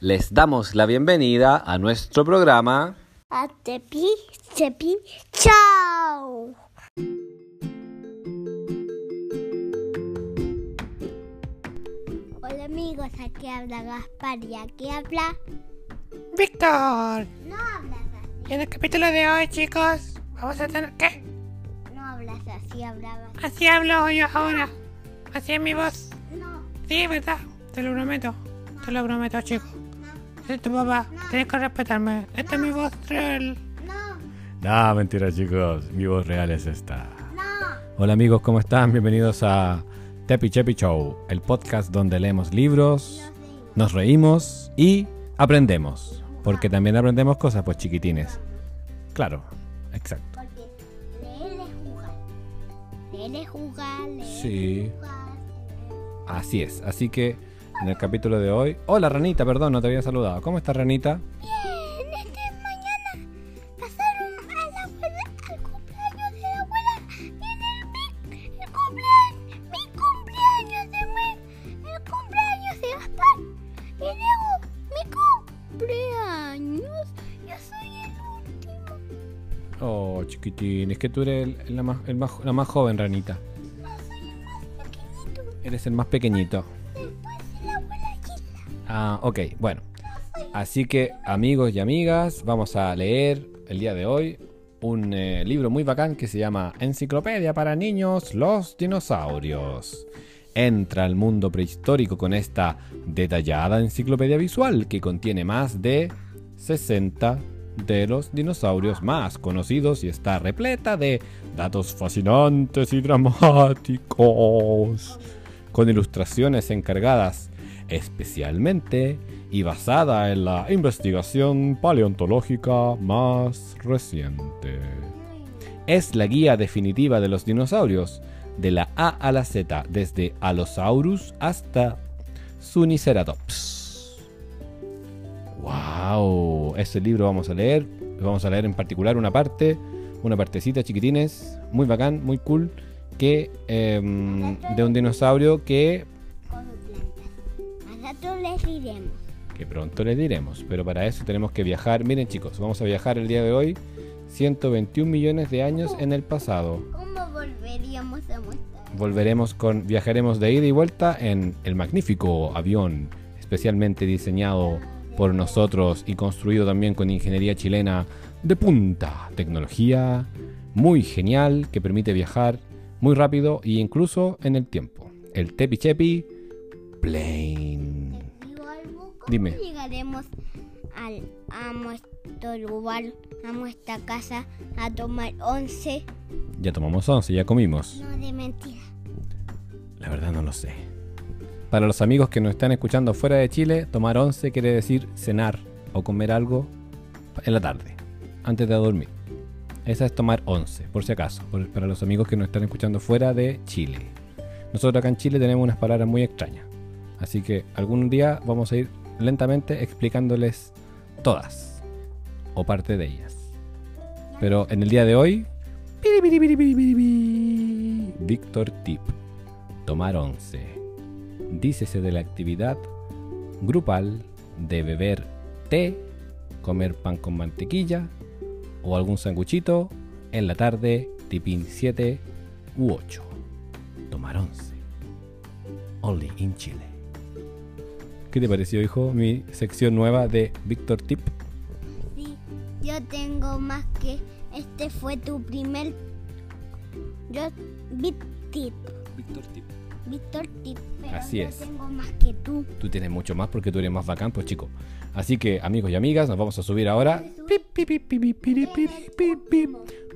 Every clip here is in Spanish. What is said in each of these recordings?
Les damos la bienvenida a nuestro programa. A Tepi, Tepi, chao. Hola amigos, aquí habla Gaspar y aquí habla... Víctor. No hablas así, Y en el capítulo de hoy, chicos, vamos a tener ¿qué? no hablas así, hablabas... Así hablo yo ahora. Así es mi voz. No, Sí, ¿verdad? Te lo prometo. Te lo prometo, chico. Soy tu papá. Tienes que respetarme. Esta es mi voz real. no, No, mentira chicos, mi voz real es esta. no. Hola amigos, ¿cómo están? Bienvenidos a Tepi Chepi Show, el podcast donde leemos libros, nos reímos y aprendemos. Porque también aprendemos cosas, pues chiquitines. Claro, exacto. Porque leer es jugar. Leer es jugar, leer Sí. es jugar. Así es, así que en el capítulo de hoy... Hola Ranita, perdón, no te había saludado. ¿Cómo estás Ranita? Bien, este mañana pasaron a la abuela, al cumpleaños de la abuela. Viene el, mi, el cumpleaños, mi cumpleaños de mes, el cumpleaños de Gaspar. Y luego mi cumpleaños. Yo soy el último. Oh, chiquitín, es que tú eres el- la, más, el más- la más joven, Ranita. No soy el más pequeñito. Eres el más pequeñito. Ah, ok, bueno. Así que, amigos y amigas, vamos a leer el día de hoy un eh, libro muy bacán que se llama Enciclopedia para niños, los dinosaurios. Entra al mundo prehistórico con esta detallada enciclopedia visual que contiene más de 60 de los dinosaurios más conocidos y está repleta de datos fascinantes y dramáticos, con ilustraciones encargadas especialmente y basada en la investigación paleontológica más reciente. Es la guía definitiva de los dinosaurios, de la A a la Z, desde Allosaurus hasta Suniceratops. ¡Wow! Ese libro vamos a leer. Vamos a leer en particular una parte, una partecita chiquitines, muy bacán, muy cool, que em, de un dinosaurio que Les diremos. que pronto les diremos, pero para eso tenemos que viajar. Miren chicos, vamos a viajar el día de hoy 121 millones de años en el pasado. ¿Cómo volveríamos a mostrar? Volveremos con viajaremos de ida y vuelta en el magnífico avión especialmente diseñado por nosotros y construido también con ingeniería chilena de punta, tecnología muy genial que permite viajar muy rápido e incluso en el tiempo. El Tepi Chepi Plane. Digo algo, ¿cómo Dime. llegaremos al, a nuestro lugar, a nuestra casa, a tomar once? Ya tomamos 11, ya comimos. No de mentira. La verdad no lo sé. Para los amigos que nos están escuchando fuera de Chile, tomar once quiere decir cenar o comer algo en la tarde, antes de dormir. Esa es tomar once, por si acaso, por- para los amigos que nos están escuchando fuera de Chile. Nosotros acá en Chile tenemos unas palabras muy extrañas. Así que algún día vamos a ir lentamente explicándoles todas, o parte de ellas. Pero en el día de hoy, Víctor Tip, tomar once. Dícese de la actividad grupal de beber té, comer pan con mantequilla o algún sanguchito en la tarde, tipín 7 u 8. Tomar once. Only in Chile. ¿Qué te pareció, hijo? Mi sección nueva de Víctor Tip. Sí, yo tengo más que este fue tu primer. Yo, Big Tip. Víctor Tip. Víctor Tip. Pero Así yo es. tengo más que tú. Tú tienes mucho más porque tú eres más bacán, pues chico. Así que, amigos y amigas, nos vamos a subir ahora Pip, pip, pip, pip, piri, piri, pip, pip,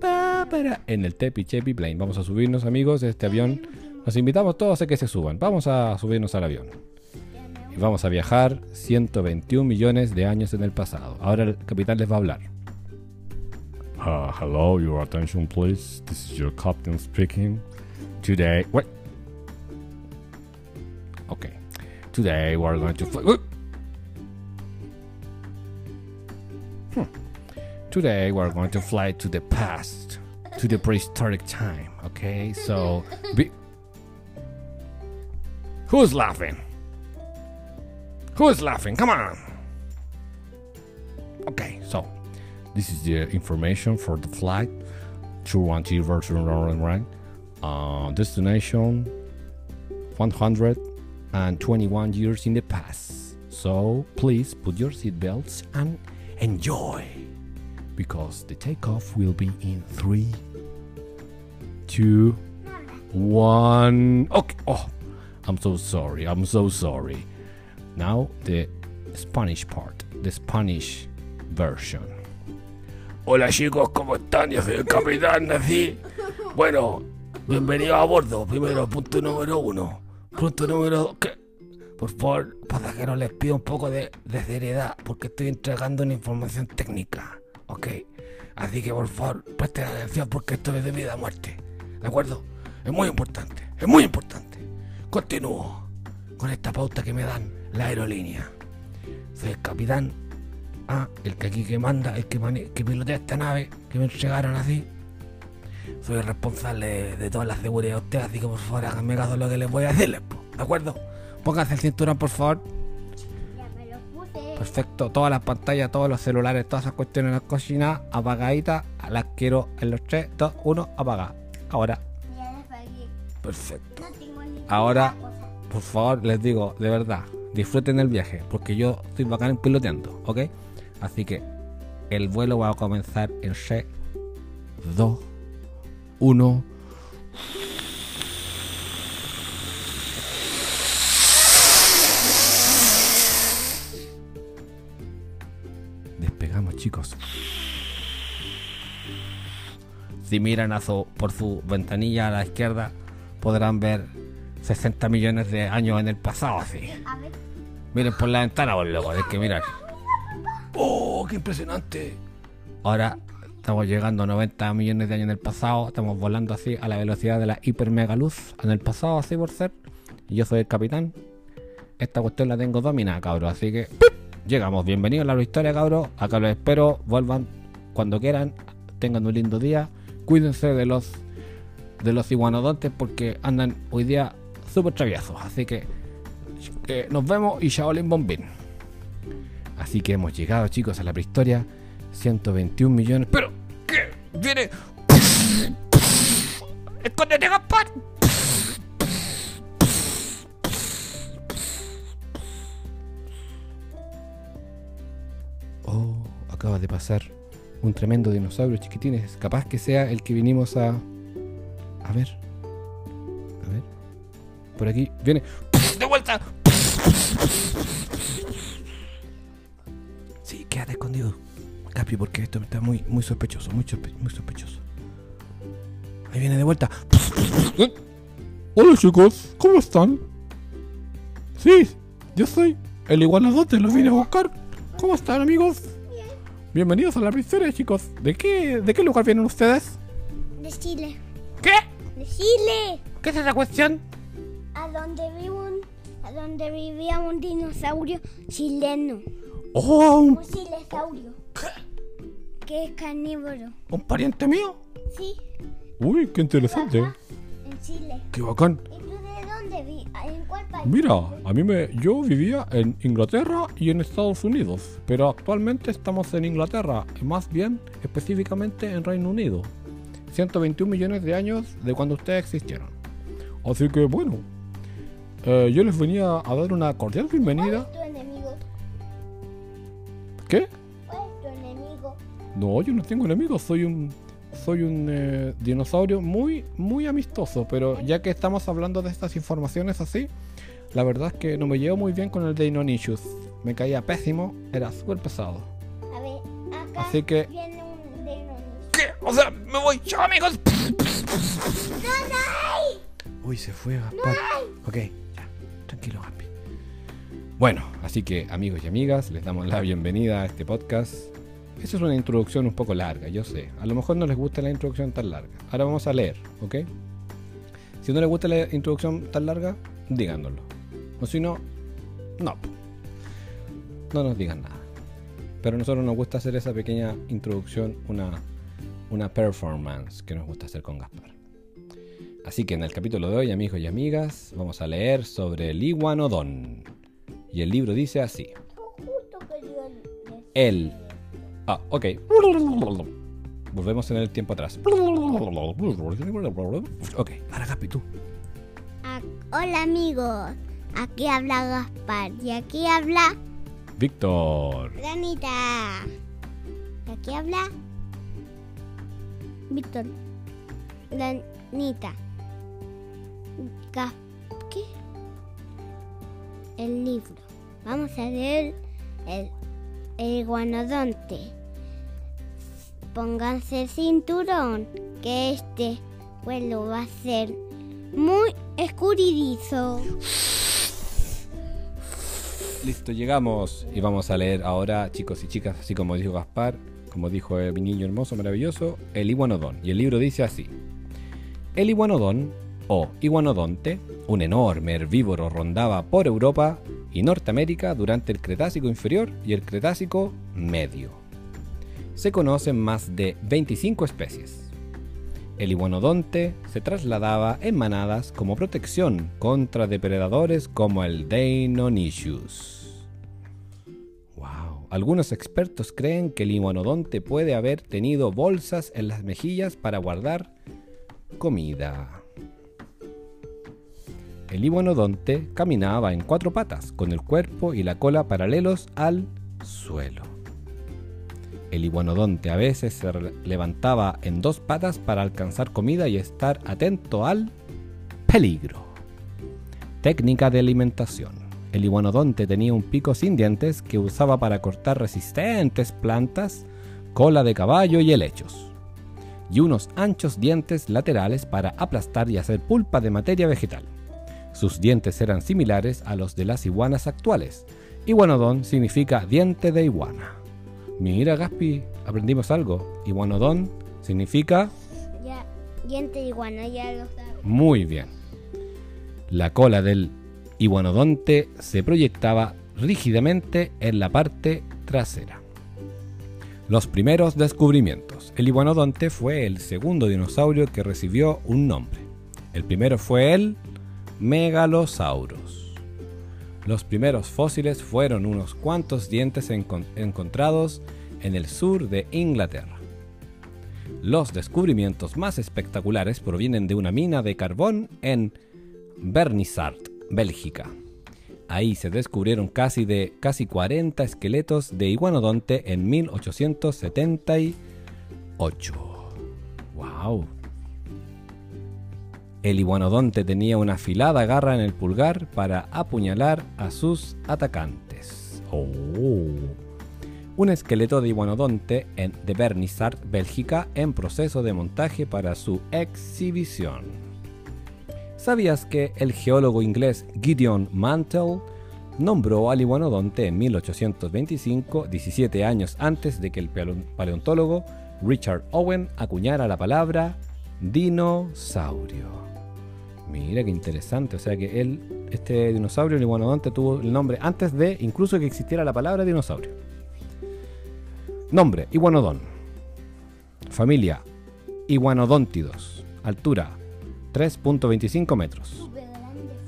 pa, para, en el Tepi Chepi Plane. Vamos a subirnos, amigos, de este avión. Los invitamos todos a que se suban. Vamos a subirnos al avión. Vamos a viajar 121 millones de años en el pasado. Ahora el capitán les va a hablar. Uh, hello, your attention please. This is your captain speaking. Today, wait. Okay. Today we're going to fly. Hmm. Today we're going to fly to the past, to the prehistoric time. Okay, so. Who's laughing? Who's laughing? Come on. Okay, so this is the information for the flight. 212 version right. Uh, destination 121 years in the past. So please put your seatbelts and enjoy because the takeoff will be in three, two, one. Okay. Oh, I'm so sorry. I'm so sorry. Now the Spanish part, the Spanish version. Hola chicos, ¿cómo están? Yo soy el capitán Nací. Bueno, bienvenido a bordo. Primero, punto número uno. Punto número dos. Por favor, pasajeros, les pido un poco de, de seriedad porque estoy entregando una información técnica. ¿Ok? Así que por favor, presten atención porque esto es de vida a muerte. ¿De acuerdo? Es muy importante. Es muy importante. Continúo con esta pauta que me dan la aerolínea. Soy el capitán Ah, el que aquí que manda, el que, mane- que pilotea esta nave, que me entregaron así. Soy el responsable de, de toda la seguridad de ustedes, así que por favor háganme caso de lo que les voy a decirles, po, ¿de acuerdo? Pónganse el cinturón, por favor. Ya me lo puse. Perfecto, todas las pantallas, todos los celulares, todas esas cuestiones, las cocinas apagaditas, las quiero en los 3, 2, 1, apaga. Ahora, Ya. Perfecto. No tengo ni Ahora- cosa. por favor, les digo, de verdad, disfruten el viaje, porque yo estoy bacán piloteando, ¿ok? Así que el vuelo va a comenzar en 3, 2, 1. Despegamos, chicos. Si miran por su ventanilla a la izquierda, podrán ver 60 millones de años en el pasado, así. Miren por la ventana, por loco, hay que mirar. ¡Oh, qué impresionante! Ahora estamos llegando a 90 millones de años en el pasado, estamos volando así a la velocidad de la hiper mega luz en el pasado, así por ser. Y yo soy el capitán. Esta cuestión la tengo dominada, cabros, así que ¡pip! llegamos. Bienvenidos a la historia, cabros. Acá los espero, vuelvan cuando quieran, tengan un lindo día. Cuídense de los de los iguanodontes porque andan hoy día súper traviesos, así que eh, nos vemos y Shaolin Bombín. Así que hemos llegado, chicos, a la prehistoria. 121 millones. ¡Pero! ¿Qué? ¡Viene! ¡Escóndete, Gaspar! Oh, acaba de pasar un tremendo dinosaurio, chiquitines. Capaz que sea el que vinimos a. A ver. A ver. Por aquí. Viene. Porque esto está muy, muy sospechoso, muy, sospe- muy sospechoso. Ahí viene de vuelta. Hola chicos, ¿cómo están? Sí, yo soy el iguanadote, los vine a buscar. ¿Cómo están amigos? Bienvenidos a la prehistoria, chicos. ¿De qué, ¿De qué lugar vienen ustedes? de Chile. ¿Qué? De Chile. ¿Qué es esa cuestión? A donde vive un, a donde vivía un dinosaurio chileno. Oh, un, Un chilesaurio. Que es carnívoro. un pariente mío. Sí. Uy, qué interesante. En Chile. Qué bacán. ¿Y tú de dónde vi? ¿En cuál país? Mira, a mí me, yo vivía en Inglaterra y en Estados Unidos, pero actualmente estamos en Inglaterra, más bien específicamente en Reino Unido. 121 millones de años de cuando ustedes existieron. Así que bueno, eh, yo les venía a dar una cordial ¿Cuál bienvenida. es tu enemigo? ¿Qué? No, yo no tengo enemigos, soy un soy un eh, dinosaurio muy muy amistoso, pero ya que estamos hablando de estas informaciones así, la verdad es que no me llevo muy bien con el Deinonychus. Me caía pésimo, era súper pesado. A ver, acá Así que- viene un Deinonychus. ¿Qué? O sea, me voy. ¡Chao, amigos! Uy, se fue Gaspar. Ok, ya, tranquilo, Gaspi. Bueno, así que amigos y amigas, les damos la bienvenida a este podcast. Esa es una introducción un poco larga, yo sé. A lo mejor no les gusta la introducción tan larga. Ahora vamos a leer, ¿ok? Si no les gusta la introducción tan larga, díganoslo. O si no, no. No nos digan nada. Pero a nosotros nos gusta hacer esa pequeña introducción, una, una performance que nos gusta hacer con Gaspar. Así que en el capítulo de hoy, amigos y amigas, vamos a leer sobre el iguanodón. Y el libro dice así. Justo. El Ah, ok. Volvemos en el tiempo atrás. Ok, ahora Gaspi, tú. Ah, hola amigos, aquí habla Gaspar y aquí habla Víctor. Danita. Y aquí habla Víctor. Danita. Gas- ¿Qué? El libro. Vamos a leer el, el iguanodonte. Pónganse el cinturón, que este vuelo va a ser muy escurridizo. Listo, llegamos y vamos a leer ahora, chicos y chicas, así como dijo Gaspar, como dijo eh, mi niño hermoso, maravilloso, el iguanodón. Y el libro dice así. El iguanodón, o iguanodonte, un enorme herbívoro rondaba por Europa y Norteamérica durante el Cretácico inferior y el Cretácico medio. Se conocen más de 25 especies. El iguanodonte se trasladaba en manadas como protección contra depredadores como el Deinonychus. Wow. Algunos expertos creen que el iguanodonte puede haber tenido bolsas en las mejillas para guardar comida. El iguanodonte caminaba en cuatro patas, con el cuerpo y la cola paralelos al suelo. El iguanodonte a veces se levantaba en dos patas para alcanzar comida y estar atento al peligro. Técnica de alimentación. El iguanodonte tenía un pico sin dientes que usaba para cortar resistentes plantas, cola de caballo y helechos. Y unos anchos dientes laterales para aplastar y hacer pulpa de materia vegetal. Sus dientes eran similares a los de las iguanas actuales. Iguanodón significa diente de iguana. Mira, Gaspi, aprendimos algo. Iguanodón significa Ya, diente de iguana, ya lo sabes. muy bien. La cola del iguanodonte se proyectaba rígidamente en la parte trasera. Los primeros descubrimientos. El iguanodonte fue el segundo dinosaurio que recibió un nombre. El primero fue el Megalosaurus. Los primeros fósiles fueron unos cuantos dientes encon- encontrados en el sur de Inglaterra. Los descubrimientos más espectaculares provienen de una mina de carbón en Bernissart, Bélgica. Ahí se descubrieron casi de casi 40 esqueletos de iguanodonte en 1878. Wow. El iguanodonte tenía una afilada garra en el pulgar para apuñalar a sus atacantes. Oh. Un esqueleto de iguanodonte en, de Bernissart, Bélgica, en proceso de montaje para su exhibición. ¿Sabías que el geólogo inglés Gideon Mantle nombró al iguanodonte en 1825, 17 años antes de que el paleo- paleontólogo Richard Owen acuñara la palabra dinosaurio? Mira qué interesante, o sea que él, este dinosaurio, el iguanodonte, tuvo el nombre antes de incluso que existiera la palabra dinosaurio. Nombre, iguanodón. Familia, iguanodóntidos. Altura, 3.25 metros.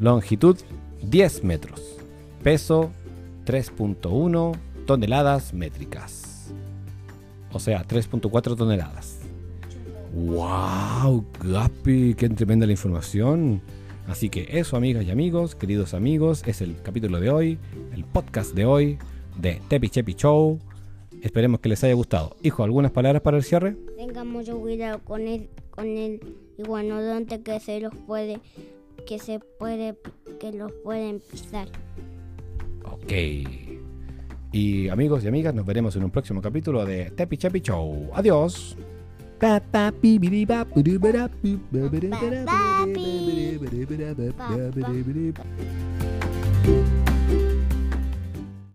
Longitud, 10 metros. Peso, 3.1 toneladas métricas. O sea, 3.4 toneladas. ¡Wow! Gapi, qué tremenda la información. Así que eso, amigas y amigos, queridos amigos, es el capítulo de hoy, el podcast de hoy de Tepi Chepi Show. Esperemos que les haya gustado. Hijo, ¿algunas palabras para el cierre? Tengan mucho cuidado con el, con el iguanodonte que se los puede, que se puede, que los pueden pisar. Ok. Y amigos y amigas, nos veremos en un próximo capítulo de Tepi Chepi Show. Adiós. Ba ba bee bee ba ba doo ba da boo ba ba da ba da ba da ba da ba da ba da ba da ba da